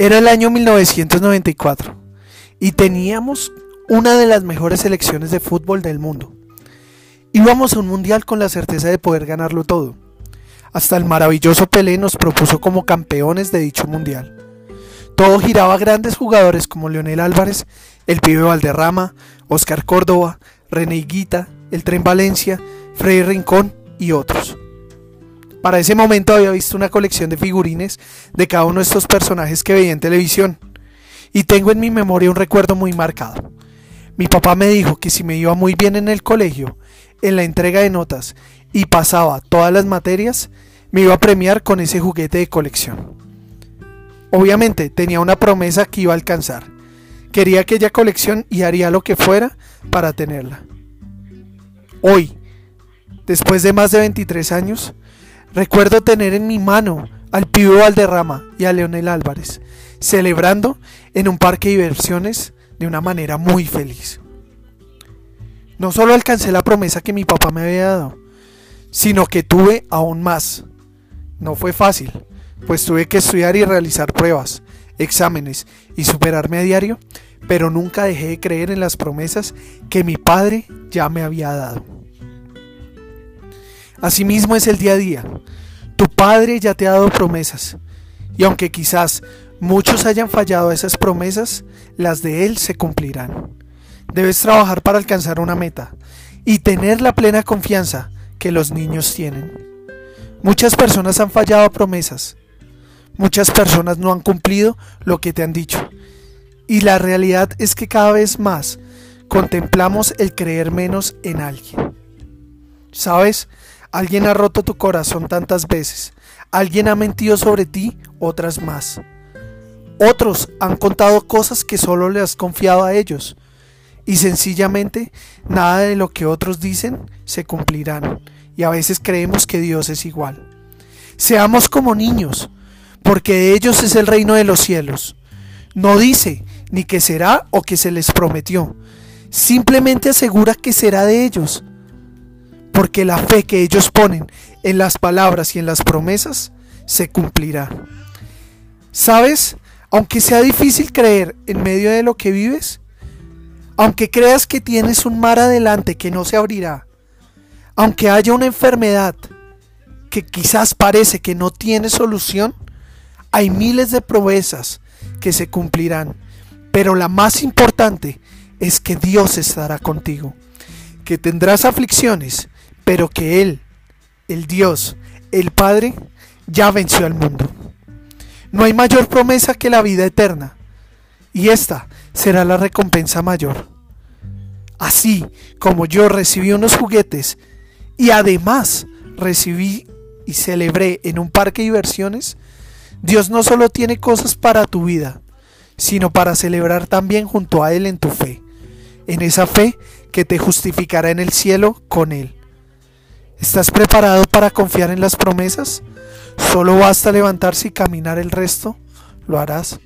Era el año 1994 y teníamos una de las mejores selecciones de fútbol del mundo. Íbamos a un mundial con la certeza de poder ganarlo todo. Hasta el maravilloso Pelé nos propuso como campeones de dicho mundial. Todo giraba a grandes jugadores como Leonel Álvarez, el pibe Valderrama, Oscar Córdoba, René Higuita, el Tren Valencia, Freddy Rincón y otros. Para ese momento había visto una colección de figurines de cada uno de estos personajes que veía en televisión. Y tengo en mi memoria un recuerdo muy marcado. Mi papá me dijo que si me iba muy bien en el colegio, en la entrega de notas y pasaba todas las materias, me iba a premiar con ese juguete de colección. Obviamente tenía una promesa que iba a alcanzar. Quería aquella colección y haría lo que fuera para tenerla. Hoy, después de más de 23 años, Recuerdo tener en mi mano al pibe Valderrama y a Leonel Álvarez, celebrando en un parque de diversiones de una manera muy feliz. No solo alcancé la promesa que mi papá me había dado, sino que tuve aún más. No fue fácil, pues tuve que estudiar y realizar pruebas, exámenes y superarme a diario, pero nunca dejé de creer en las promesas que mi padre ya me había dado. Asimismo es el día a día. Tu Padre ya te ha dado promesas. Y aunque quizás muchos hayan fallado a esas promesas, las de Él se cumplirán. Debes trabajar para alcanzar una meta y tener la plena confianza que los niños tienen. Muchas personas han fallado a promesas. Muchas personas no han cumplido lo que te han dicho. Y la realidad es que cada vez más contemplamos el creer menos en alguien. ¿Sabes? Alguien ha roto tu corazón tantas veces. Alguien ha mentido sobre ti otras más. Otros han contado cosas que solo le has confiado a ellos. Y sencillamente nada de lo que otros dicen se cumplirán. Y a veces creemos que Dios es igual. Seamos como niños, porque de ellos es el reino de los cielos. No dice ni que será o que se les prometió. Simplemente asegura que será de ellos porque la fe que ellos ponen en las palabras y en las promesas se cumplirá. ¿Sabes? Aunque sea difícil creer en medio de lo que vives, aunque creas que tienes un mar adelante que no se abrirá, aunque haya una enfermedad que quizás parece que no tiene solución, hay miles de promesas que se cumplirán, pero la más importante es que Dios estará contigo, que tendrás aflicciones, pero que Él, el Dios, el Padre, ya venció al mundo. No hay mayor promesa que la vida eterna, y esta será la recompensa mayor. Así como yo recibí unos juguetes y además recibí y celebré en un parque de diversiones, Dios no solo tiene cosas para tu vida, sino para celebrar también junto a Él en tu fe, en esa fe que te justificará en el cielo con Él. ¿Estás preparado para confiar en las promesas? Solo basta levantarse y caminar el resto. Lo harás.